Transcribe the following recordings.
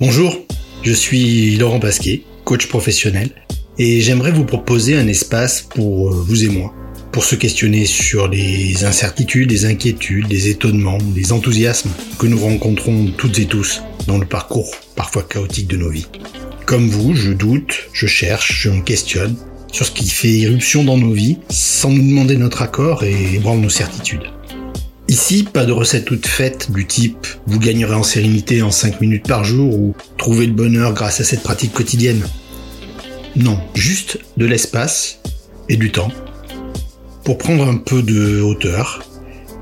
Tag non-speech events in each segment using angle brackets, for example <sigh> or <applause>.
Bonjour, je suis Laurent Pasquet, coach professionnel, et j'aimerais vous proposer un espace pour euh, vous et moi, pour se questionner sur les incertitudes, les inquiétudes, les étonnements, les enthousiasmes que nous rencontrons toutes et tous dans le parcours parfois chaotique de nos vies. Comme vous, je doute, je cherche, je me questionne sur ce qui fait irruption dans nos vies sans nous demander notre accord et ébranle nos certitudes. Ici, pas de recette toute faite du type vous gagnerez en sérénité en 5 minutes par jour ou trouver le bonheur grâce à cette pratique quotidienne. Non, juste de l'espace et du temps pour prendre un peu de hauteur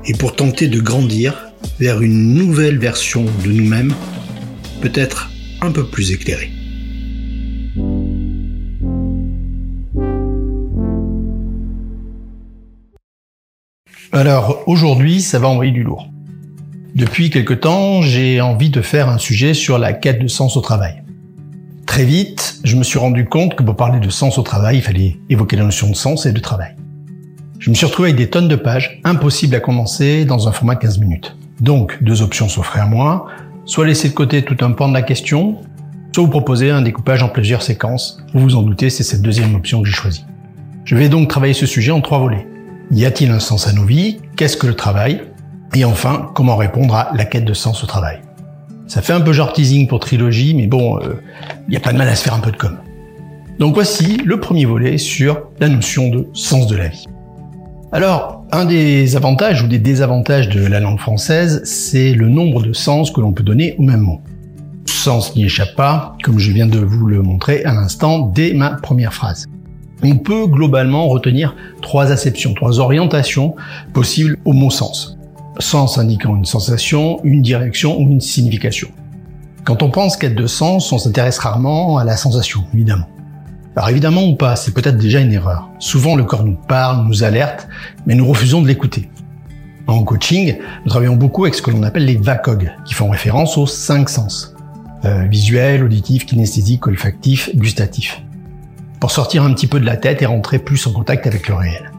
et pour tenter de grandir vers une nouvelle version de nous-mêmes, peut-être un peu plus éclairée. Alors aujourd'hui, ça va envoyer du lourd. Depuis quelque temps, j'ai envie de faire un sujet sur la quête de sens au travail. Très vite, je me suis rendu compte que pour parler de sens au travail, il fallait évoquer la notion de sens et de travail. Je me suis retrouvé avec des tonnes de pages, impossibles à commencer dans un format 15 minutes. Donc, deux options s'offraient à moi, soit laisser de côté tout un pan de la question, soit vous proposer un découpage en plusieurs séquences. Vous vous en doutez, c'est cette deuxième option que j'ai choisie. Je vais donc travailler ce sujet en trois volets. Y a-t-il un sens à nos vies? Qu'est-ce que le travail? Et enfin, comment répondre à la quête de sens au travail? Ça fait un peu genre teasing pour trilogie, mais bon, il euh, n'y a pas de mal à se faire un peu de com. Donc voici le premier volet sur la notion de sens de la vie. Alors, un des avantages ou des désavantages de la langue française, c'est le nombre de sens que l'on peut donner au même mot. Sens n'y échappe pas, comme je viens de vous le montrer à l'instant dès ma première phrase on peut globalement retenir trois acceptions, trois orientations possibles au mot sens. Sens indiquant une sensation, une direction ou une signification. Quand on pense quête de sens, on s'intéresse rarement à la sensation, évidemment. Alors évidemment ou pas, c'est peut-être déjà une erreur. Souvent le corps nous parle, nous alerte, mais nous refusons de l'écouter. En coaching, nous travaillons beaucoup avec ce que l'on appelle les VACOG, qui font référence aux cinq sens. Euh, visuel, auditif, kinesthésique, olfactif, gustatif pour sortir un petit peu de la tête et rentrer plus en contact avec le réel.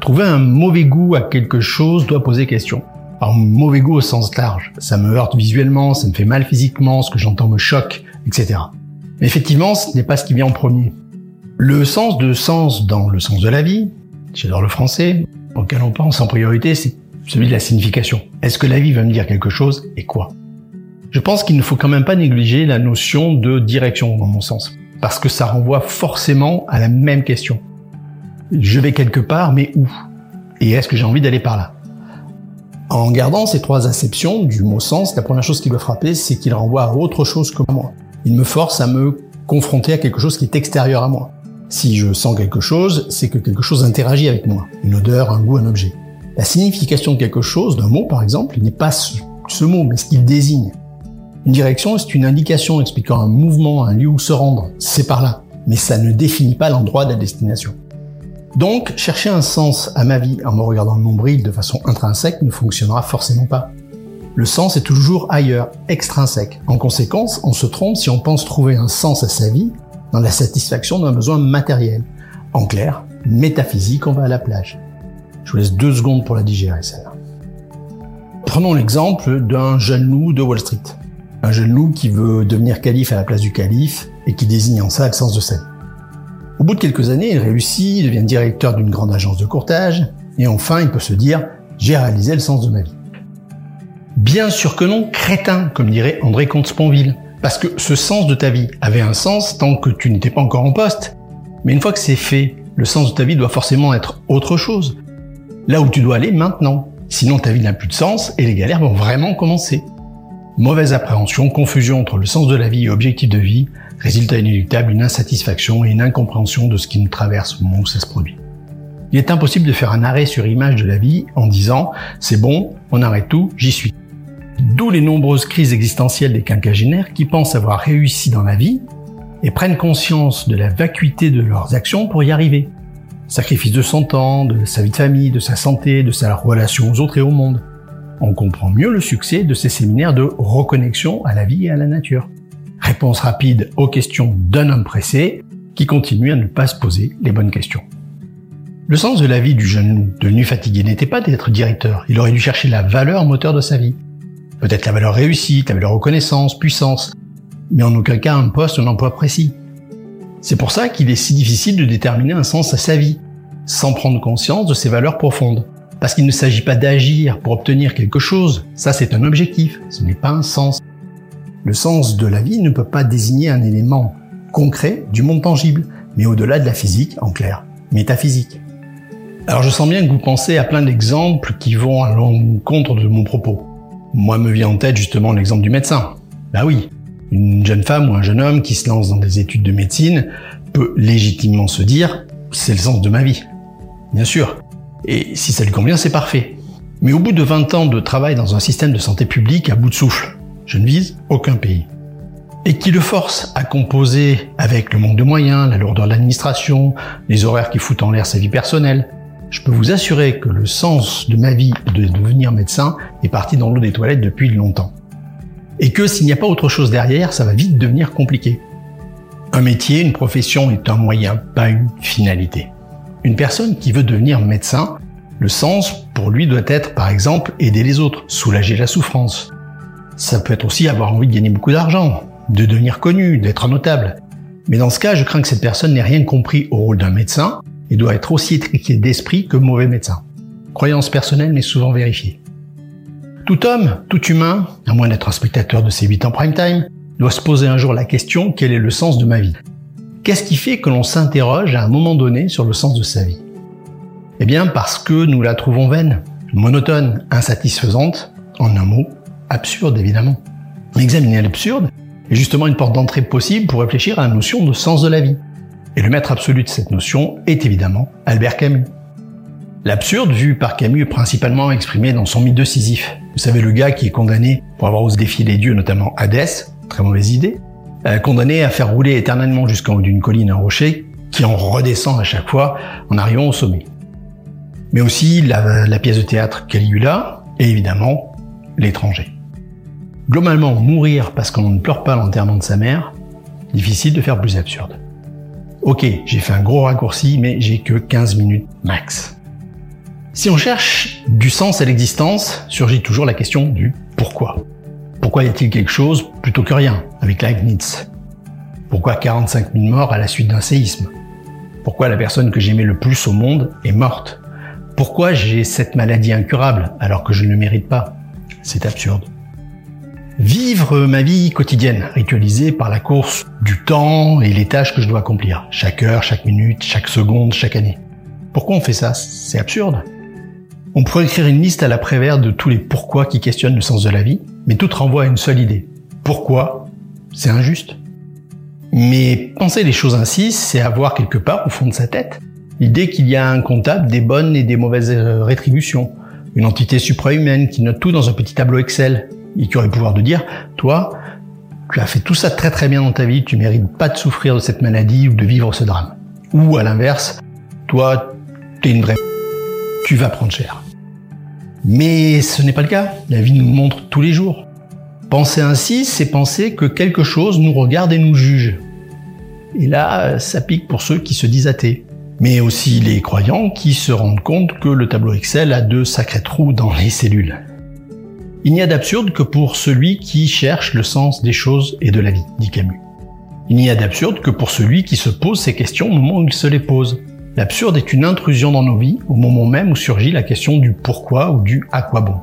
Trouver un mauvais goût à quelque chose doit poser question. Alors, mauvais goût au sens large, ça me heurte visuellement, ça me fait mal physiquement, ce que j'entends me choque, etc. Mais effectivement, ce n'est pas ce qui vient en premier. Le sens de sens dans le sens de la vie, j'adore le français, auquel on pense en priorité, c'est celui de la signification. Est-ce que la vie va me dire quelque chose et quoi? Je pense qu'il ne faut quand même pas négliger la notion de direction dans mon sens parce que ça renvoie forcément à la même question. Je vais quelque part, mais où? Et est-ce que j'ai envie d'aller par là? En gardant ces trois acceptions du mot sens, la première chose qui doit frapper, c'est qu'il renvoie à autre chose que moi. Il me force à me confronter à quelque chose qui est extérieur à moi. Si je sens quelque chose, c'est que quelque chose interagit avec moi. Une odeur, un goût, un objet. La signification de quelque chose, d'un mot par exemple, n'est pas ce mot, mais ce qu'il désigne. Une direction, c'est une indication expliquant un mouvement, un lieu où se rendre. C'est par là. Mais ça ne définit pas l'endroit de la destination. Donc, chercher un sens à ma vie en me regardant le nombril de façon intrinsèque ne fonctionnera forcément pas. Le sens est toujours ailleurs, extrinsèque. En conséquence, on se trompe si on pense trouver un sens à sa vie dans la satisfaction d'un besoin matériel. En clair, métaphysique, on va à la plage. Je vous laisse deux secondes pour la digérer, celle-là. Prenons l'exemple d'un jeune loup de Wall Street un jeune loup qui veut devenir calife à la place du calife et qui désigne en ça le sens de sa vie. Au bout de quelques années, il réussit, il devient directeur d'une grande agence de courtage, et enfin il peut se dire j'ai réalisé le sens de ma vie. Bien sûr que non, crétin, comme dirait André Comte-Sponville, parce que ce sens de ta vie avait un sens tant que tu n'étais pas encore en poste. Mais une fois que c'est fait, le sens de ta vie doit forcément être autre chose. Là où tu dois aller maintenant. Sinon ta vie n'a plus de sens et les galères vont vraiment commencer. Mauvaise appréhension, confusion entre le sens de la vie et objectif de vie, résultat inéluctable une insatisfaction et une incompréhension de ce qui nous traverse au moment où ça se produit. Il est impossible de faire un arrêt sur image de la vie en disant c'est bon, on arrête tout, j'y suis. D'où les nombreuses crises existentielles des quinquagénaires qui pensent avoir réussi dans la vie et prennent conscience de la vacuité de leurs actions pour y arriver. Sacrifice de son temps, de sa vie de famille, de sa santé, de sa relation aux autres et au monde on comprend mieux le succès de ces séminaires de reconnexion à la vie et à la nature. Réponse rapide aux questions d'un homme pressé qui continue à ne pas se poser les bonnes questions. Le sens de la vie du jeune loup, devenu fatigué, n'était pas d'être directeur. Il aurait dû chercher la valeur moteur de sa vie. Peut-être la valeur réussite, la valeur reconnaissance, puissance. mais en aucun cas un poste un emploi précis. C'est pour ça qu'il est si difficile de déterminer un sens à sa vie, sans prendre conscience de ses valeurs profondes. Parce qu'il ne s'agit pas d'agir pour obtenir quelque chose, ça c'est un objectif, ce n'est pas un sens. Le sens de la vie ne peut pas désigner un élément concret du monde tangible, mais au-delà de la physique, en clair, métaphysique. Alors je sens bien que vous pensez à plein d'exemples qui vont à l'encontre de mon propos. Moi me vient en tête justement l'exemple du médecin. Bah oui, une jeune femme ou un jeune homme qui se lance dans des études de médecine peut légitimement se dire c'est le sens de ma vie. Bien sûr. Et si ça lui convient, c'est parfait. Mais au bout de 20 ans de travail dans un système de santé publique à bout de souffle, je ne vise aucun pays. Et qui le force à composer avec le manque de moyens, la lourdeur de l'administration, les horaires qui foutent en l'air sa vie personnelle, je peux vous assurer que le sens de ma vie de devenir médecin est parti dans l'eau des toilettes depuis longtemps. Et que s'il n'y a pas autre chose derrière, ça va vite devenir compliqué. Un métier, une profession est un moyen, pas une finalité. Une personne qui veut devenir médecin, le sens pour lui doit être par exemple aider les autres, soulager la souffrance. Ça peut être aussi avoir envie de gagner beaucoup d'argent, de devenir connu, d'être notable. Mais dans ce cas, je crains que cette personne n'ait rien compris au rôle d'un médecin et doit être aussi étriqué d'esprit que mauvais médecin. Croyance personnelle mais souvent vérifiée. Tout homme, tout humain, à moins d'être un spectateur de ces 8 ans prime time, doit se poser un jour la question quel est le sens de ma vie? Qu'est-ce qui fait que l'on s'interroge à un moment donné sur le sens de sa vie? Eh bien parce que nous la trouvons vaine, monotone, insatisfaisante, en un mot, absurde évidemment. Examiner l'absurde est justement une porte d'entrée possible pour réfléchir à la notion de sens de la vie. Et le maître absolu de cette notion est évidemment Albert Camus. L'absurde, vu par Camus, est principalement exprimé dans son mythe de Sisyphe. Vous savez, le gars qui est condamné pour avoir osé défier les dieux, notamment Hadès, très mauvaise idée, condamné à faire rouler éternellement jusqu'en haut d'une colline un rocher, qui en redescend à chaque fois en arrivant au sommet. Mais aussi la, la pièce de théâtre Caligula, et évidemment, l'étranger. Globalement, mourir parce qu'on ne pleure pas l'enterrement de sa mère, difficile de faire plus absurde. Ok, j'ai fait un gros raccourci, mais j'ai que 15 minutes max. Si on cherche du sens à l'existence, surgit toujours la question du pourquoi. Pourquoi y a-t-il quelque chose plutôt que rien, avec Leibniz? Pourquoi 45 000 morts à la suite d'un séisme? Pourquoi la personne que j'aimais le plus au monde est morte? Pourquoi j'ai cette maladie incurable alors que je ne le mérite pas? C'est absurde. Vivre ma vie quotidienne, ritualisée par la course du temps et les tâches que je dois accomplir, chaque heure, chaque minute, chaque seconde, chaque année. Pourquoi on fait ça? C'est absurde. On pourrait écrire une liste à la Prévert de tous les pourquoi qui questionnent le sens de la vie, mais tout renvoie à une seule idée. Pourquoi? C'est injuste. Mais penser les choses ainsi, c'est avoir quelque part au fond de sa tête l'idée qu'il y a un comptable des bonnes et des mauvaises euh, rétributions, une entité suprahumaine qui note tout dans un petit tableau Excel, et qui aurait le pouvoir de dire, toi, tu as fait tout ça très très bien dans ta vie, tu mérites pas de souffrir de cette maladie ou de vivre ce drame. Ou à l'inverse, toi, t'es une vraie tu vas prendre cher. Mais ce n'est pas le cas. La vie nous montre tous les jours. Penser ainsi, c'est penser que quelque chose nous regarde et nous juge. Et là, ça pique pour ceux qui se disent athées. Mais aussi les croyants qui se rendent compte que le tableau Excel a deux sacrés trous dans les cellules. Il n'y a d'absurde que pour celui qui cherche le sens des choses et de la vie, dit Camus. Il n'y a d'absurde que pour celui qui se pose ces questions au moment où il se les pose. L'absurde est une intrusion dans nos vies au moment même où surgit la question du pourquoi ou du à quoi bon.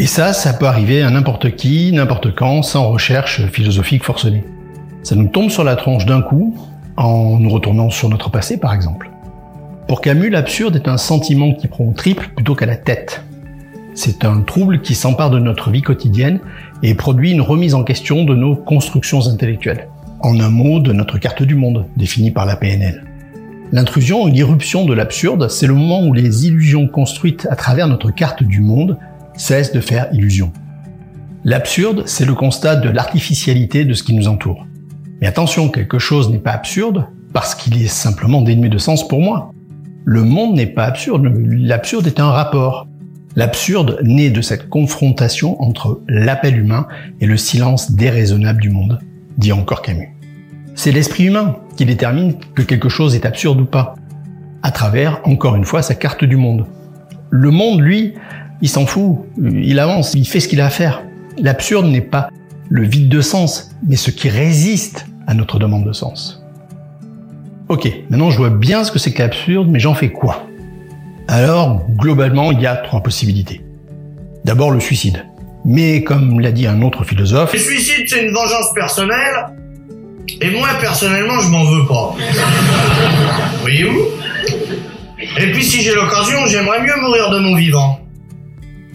Et ça, ça peut arriver à n'importe qui, n'importe quand, sans recherche philosophique forcenée. Ça nous tombe sur la tronche d'un coup, en nous retournant sur notre passé par exemple. Pour Camus, l'absurde est un sentiment qui prend au triple plutôt qu'à la tête. C'est un trouble qui s'empare de notre vie quotidienne et produit une remise en question de nos constructions intellectuelles. En un mot, de notre carte du monde, définie par la PNL. L'intrusion ou l'irruption de l'absurde, c'est le moment où les illusions construites à travers notre carte du monde cessent de faire illusion. L'absurde, c'est le constat de l'artificialité de ce qui nous entoure. Mais attention, quelque chose n'est pas absurde parce qu'il est simplement dénué de sens pour moi. Le monde n'est pas absurde, l'absurde est un rapport. L'absurde naît de cette confrontation entre l'appel humain et le silence déraisonnable du monde, dit encore Camus. C'est l'esprit humain qui détermine que quelque chose est absurde ou pas, à travers, encore une fois, sa carte du monde. Le monde, lui, il s'en fout, il avance, il fait ce qu'il a à faire. L'absurde n'est pas le vide de sens, mais ce qui résiste à notre demande de sens. Ok, maintenant je vois bien ce que c'est que l'absurde, mais j'en fais quoi? Alors, globalement, il y a trois possibilités. D'abord le suicide. Mais comme l'a dit un autre philosophe, le suicide c'est une vengeance personnelle, et moi personnellement je m'en veux pas. <laughs> Voyez-vous? Et puis si j'ai l'occasion, j'aimerais mieux mourir de mon vivant.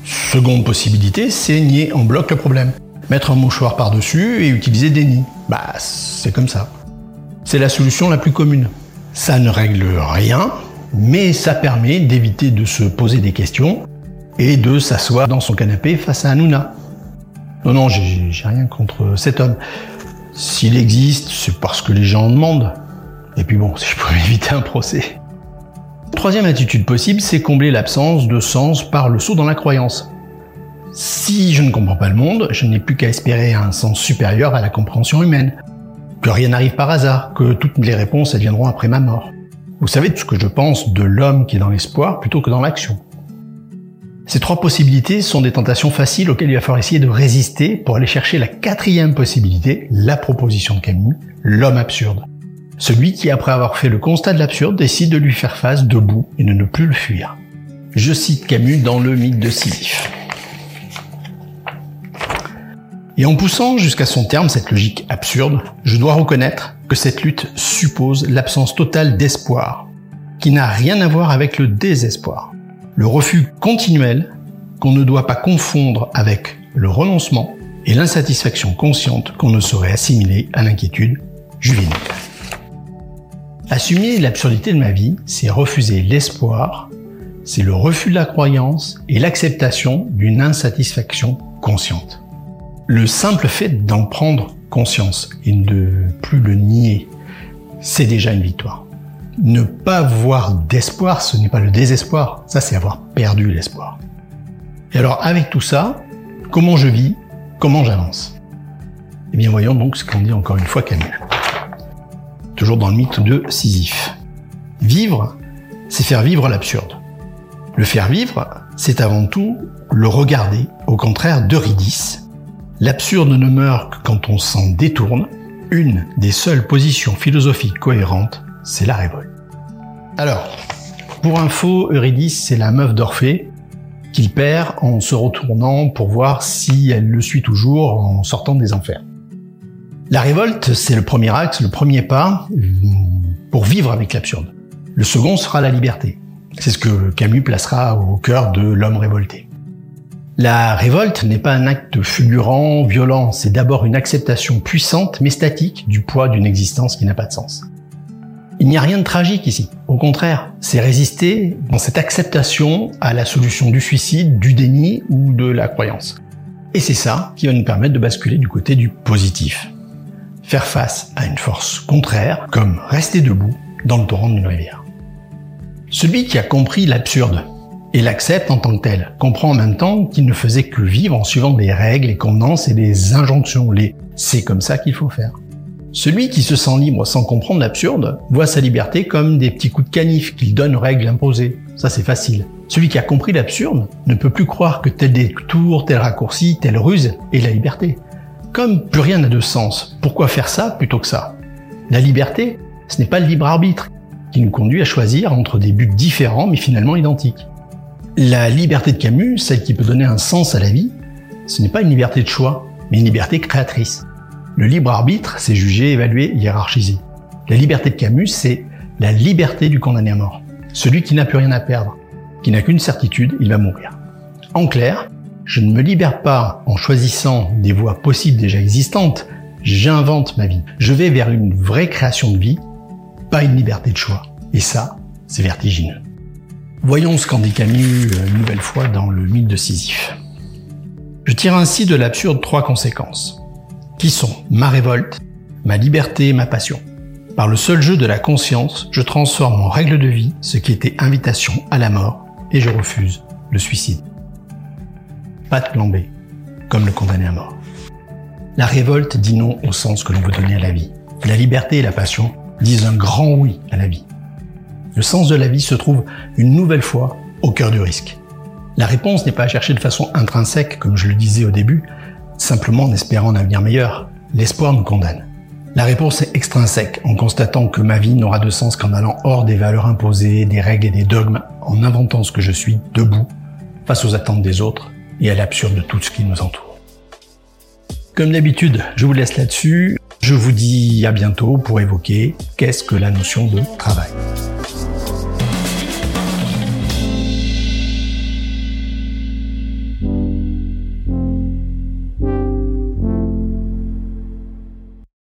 Seconde possibilité, c'est nier en bloc le problème. Mettre un mouchoir par-dessus et utiliser des nids. Bah, c'est comme ça. C'est la solution la plus commune. Ça ne règle rien, mais ça permet d'éviter de se poser des questions et de s'asseoir dans son canapé face à Hanouna. Non, non, j'ai rien contre cet homme. S'il existe, c'est parce que les gens en demandent. Et puis bon, si <laughs> je pouvais éviter un procès. Troisième attitude possible, c'est combler l'absence de sens par le saut dans la croyance. Si je ne comprends pas le monde, je n'ai plus qu'à espérer un sens supérieur à la compréhension humaine. Que rien n'arrive par hasard, que toutes les réponses elles viendront après ma mort. Vous savez tout ce que je pense de l'homme qui est dans l'espoir plutôt que dans l'action. Ces trois possibilités sont des tentations faciles auxquelles il va falloir essayer de résister pour aller chercher la quatrième possibilité, la proposition de Camus, l'homme absurde. Celui qui, après avoir fait le constat de l'absurde, décide de lui faire face debout et de ne plus le fuir. Je cite Camus dans le mythe de Sisyphe. Et en poussant jusqu'à son terme cette logique absurde, je dois reconnaître que cette lutte suppose l'absence totale d'espoir, qui n'a rien à voir avec le désespoir. Le refus continuel qu'on ne doit pas confondre avec le renoncement et l'insatisfaction consciente qu'on ne saurait assimiler à l'inquiétude juvénile. Assumer l'absurdité de ma vie, c'est refuser l'espoir, c'est le refus de la croyance et l'acceptation d'une insatisfaction consciente. Le simple fait d'en prendre conscience et de plus le nier, c'est déjà une victoire. Ne pas voir d'espoir, ce n'est pas le désespoir, ça c'est avoir perdu l'espoir. Et alors avec tout ça, comment je vis, comment j'avance? Eh bien voyons donc ce qu'on dit encore une fois Camus. Toujours dans le mythe de Sisyphe. Vivre, c'est faire vivre l'absurde. Le faire vivre, c'est avant tout le regarder, au contraire d'Eurydice. L'absurde ne meurt que quand on s'en détourne, une des seules positions philosophiques cohérentes c'est la révolte. Alors, pour info, Eurydice, c'est la meuf d'Orphée qu'il perd en se retournant pour voir si elle le suit toujours en sortant des enfers. La révolte, c'est le premier axe, le premier pas pour vivre avec l'absurde. Le second sera la liberté. C'est ce que Camus placera au cœur de l'homme révolté. La révolte n'est pas un acte fulgurant, violent, c'est d'abord une acceptation puissante mais statique du poids d'une existence qui n'a pas de sens. Il n'y a rien de tragique ici. Au contraire, c'est résister dans cette acceptation à la solution du suicide, du déni ou de la croyance. Et c'est ça qui va nous permettre de basculer du côté du positif. Faire face à une force contraire, comme rester debout dans le torrent d'une rivière. Celui qui a compris l'absurde et l'accepte en tant que tel, comprend en même temps qu'il ne faisait que vivre en suivant des règles, les convenances et des injonctions, les c'est comme ça qu'il faut faire. Celui qui se sent libre sans comprendre l'absurde voit sa liberté comme des petits coups de canif qu'il donne aux règles imposées. Ça c'est facile. Celui qui a compris l'absurde ne peut plus croire que tel détour, tel raccourci, telle ruse est la liberté. Comme plus rien n'a de sens, pourquoi faire ça plutôt que ça? La liberté, ce n'est pas le libre arbitre qui nous conduit à choisir entre des buts différents mais finalement identiques. La liberté de Camus, celle qui peut donner un sens à la vie, ce n'est pas une liberté de choix, mais une liberté créatrice. Le libre arbitre, c'est jugé, évalué, hiérarchisé. La liberté de Camus, c'est la liberté du condamné à mort. Celui qui n'a plus rien à perdre, qui n'a qu'une certitude, il va mourir. En clair, je ne me libère pas en choisissant des voies possibles déjà existantes, j'invente ma vie. Je vais vers une vraie création de vie, pas une liberté de choix. Et ça, c'est vertigineux. Voyons ce qu'en dit Camus euh, une nouvelle fois dans le mythe de Sisyphe. Je tire ainsi de l'absurde trois conséquences qui sont ma révolte, ma liberté et ma passion. Par le seul jeu de la conscience, je transforme en règle de vie ce qui était invitation à la mort et je refuse le suicide. Pas de plan B, comme le condamné à mort. La révolte dit non au sens que l'on veut donner à la vie. La liberté et la passion disent un grand oui à la vie. Le sens de la vie se trouve une nouvelle fois au cœur du risque. La réponse n'est pas à chercher de façon intrinsèque, comme je le disais au début, Simplement en espérant un avenir meilleur. L'espoir nous condamne. La réponse est extrinsèque, en constatant que ma vie n'aura de sens qu'en allant hors des valeurs imposées, des règles et des dogmes, en inventant ce que je suis debout, face aux attentes des autres et à l'absurde de tout ce qui nous entoure. Comme d'habitude, je vous laisse là-dessus. Je vous dis à bientôt pour évoquer qu'est-ce que la notion de travail.